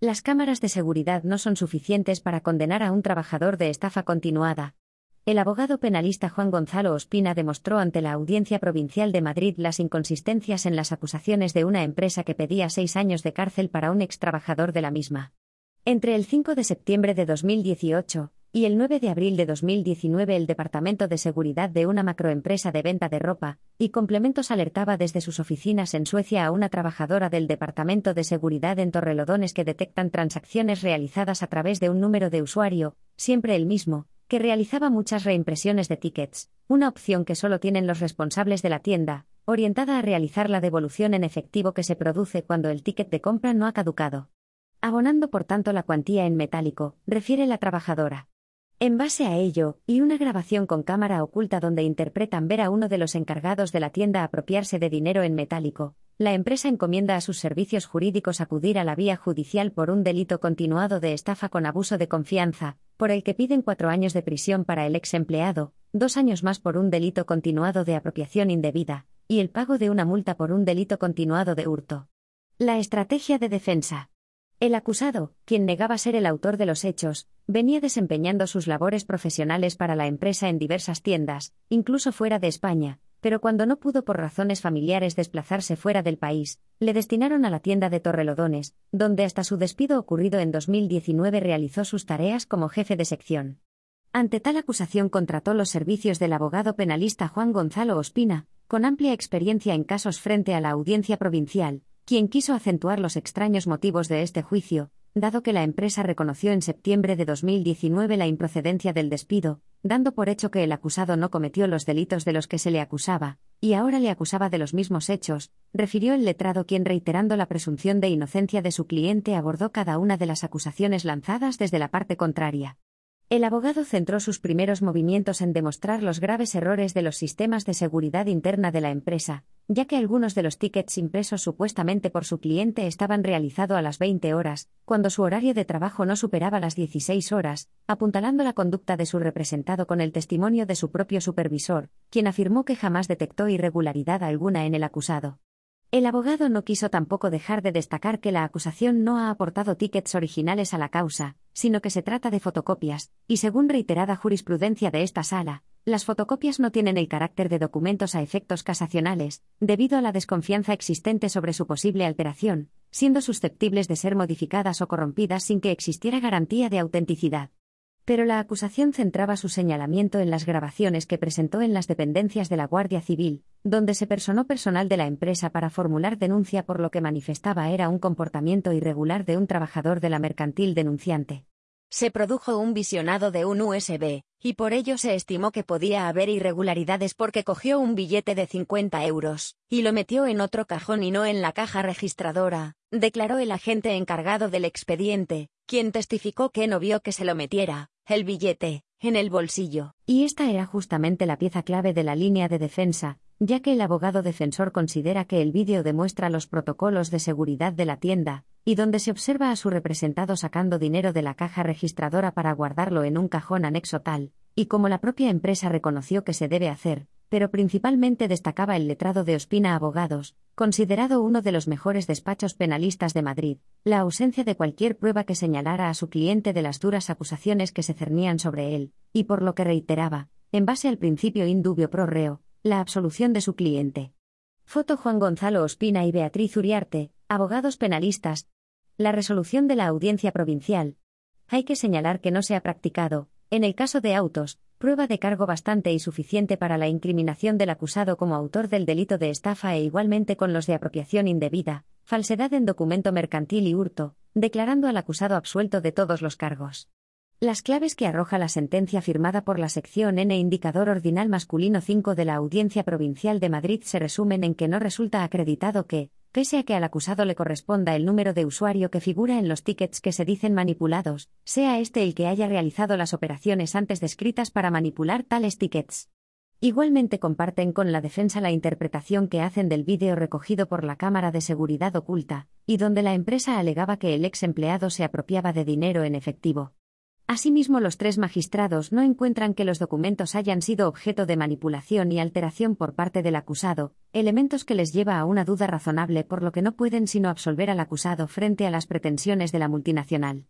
Las cámaras de seguridad no son suficientes para condenar a un trabajador de estafa continuada. El abogado penalista Juan Gonzalo Ospina demostró ante la Audiencia Provincial de Madrid las inconsistencias en las acusaciones de una empresa que pedía seis años de cárcel para un ex trabajador de la misma. Entre el 5 de septiembre de 2018 y el 9 de abril de 2019 el Departamento de Seguridad de una macroempresa de venta de ropa y complementos alertaba desde sus oficinas en Suecia a una trabajadora del Departamento de Seguridad en Torrelodones que detectan transacciones realizadas a través de un número de usuario, siempre el mismo, que realizaba muchas reimpresiones de tickets, una opción que solo tienen los responsables de la tienda, orientada a realizar la devolución en efectivo que se produce cuando el ticket de compra no ha caducado. Abonando por tanto la cuantía en metálico, refiere la trabajadora. En base a ello, y una grabación con cámara oculta donde interpretan ver a uno de los encargados de la tienda apropiarse de dinero en metálico, la empresa encomienda a sus servicios jurídicos acudir a la vía judicial por un delito continuado de estafa con abuso de confianza, por el que piden cuatro años de prisión para el ex empleado, dos años más por un delito continuado de apropiación indebida, y el pago de una multa por un delito continuado de hurto. La estrategia de defensa. El acusado, quien negaba ser el autor de los hechos, venía desempeñando sus labores profesionales para la empresa en diversas tiendas, incluso fuera de España, pero cuando no pudo por razones familiares desplazarse fuera del país, le destinaron a la tienda de Torrelodones, donde hasta su despido ocurrido en 2019 realizó sus tareas como jefe de sección. Ante tal acusación contrató los servicios del abogado penalista Juan Gonzalo Ospina, con amplia experiencia en casos frente a la audiencia provincial, quien quiso acentuar los extraños motivos de este juicio, dado que la empresa reconoció en septiembre de 2019 la improcedencia del despido, dando por hecho que el acusado no cometió los delitos de los que se le acusaba, y ahora le acusaba de los mismos hechos, refirió el letrado quien reiterando la presunción de inocencia de su cliente abordó cada una de las acusaciones lanzadas desde la parte contraria. El abogado centró sus primeros movimientos en demostrar los graves errores de los sistemas de seguridad interna de la empresa, ya que algunos de los tickets impresos supuestamente por su cliente estaban realizados a las 20 horas, cuando su horario de trabajo no superaba las 16 horas, apuntalando la conducta de su representado con el testimonio de su propio supervisor, quien afirmó que jamás detectó irregularidad alguna en el acusado. El abogado no quiso tampoco dejar de destacar que la acusación no ha aportado tickets originales a la causa, sino que se trata de fotocopias, y según reiterada jurisprudencia de esta sala, las fotocopias no tienen el carácter de documentos a efectos casacionales, debido a la desconfianza existente sobre su posible alteración, siendo susceptibles de ser modificadas o corrompidas sin que existiera garantía de autenticidad pero la acusación centraba su señalamiento en las grabaciones que presentó en las dependencias de la Guardia Civil, donde se personó personal de la empresa para formular denuncia por lo que manifestaba era un comportamiento irregular de un trabajador de la mercantil denunciante. Se produjo un visionado de un USB, y por ello se estimó que podía haber irregularidades porque cogió un billete de 50 euros, y lo metió en otro cajón y no en la caja registradora, declaró el agente encargado del expediente, quien testificó que no vio que se lo metiera, el billete, en el bolsillo. Y esta era justamente la pieza clave de la línea de defensa, ya que el abogado defensor considera que el vídeo demuestra los protocolos de seguridad de la tienda, y donde se observa a su representado sacando dinero de la caja registradora para guardarlo en un cajón anexo tal, y como la propia empresa reconoció que se debe hacer, pero principalmente destacaba el letrado de Ospina Abogados, considerado uno de los mejores despachos penalistas de Madrid, la ausencia de cualquier prueba que señalara a su cliente de las duras acusaciones que se cernían sobre él, y por lo que reiteraba, en base al principio indubio pro reo, la absolución de su cliente. Foto Juan Gonzalo Ospina y Beatriz Uriarte, abogados penalistas. La resolución de la audiencia provincial. Hay que señalar que no se ha practicado, en el caso de autos, prueba de cargo bastante y suficiente para la incriminación del acusado como autor del delito de estafa e igualmente con los de apropiación indebida, falsedad en documento mercantil y hurto, declarando al acusado absuelto de todos los cargos. Las claves que arroja la sentencia firmada por la sección N indicador ordinal masculino 5 de la Audiencia Provincial de Madrid se resumen en que no resulta acreditado que, pese a que al acusado le corresponda el número de usuario que figura en los tickets que se dicen manipulados, sea este el que haya realizado las operaciones antes descritas para manipular tales tickets. Igualmente comparten con la defensa la interpretación que hacen del vídeo recogido por la cámara de seguridad oculta, y donde la empresa alegaba que el ex empleado se apropiaba de dinero en efectivo. Asimismo, los tres magistrados no encuentran que los documentos hayan sido objeto de manipulación y alteración por parte del acusado, elementos que les lleva a una duda razonable por lo que no pueden sino absolver al acusado frente a las pretensiones de la multinacional.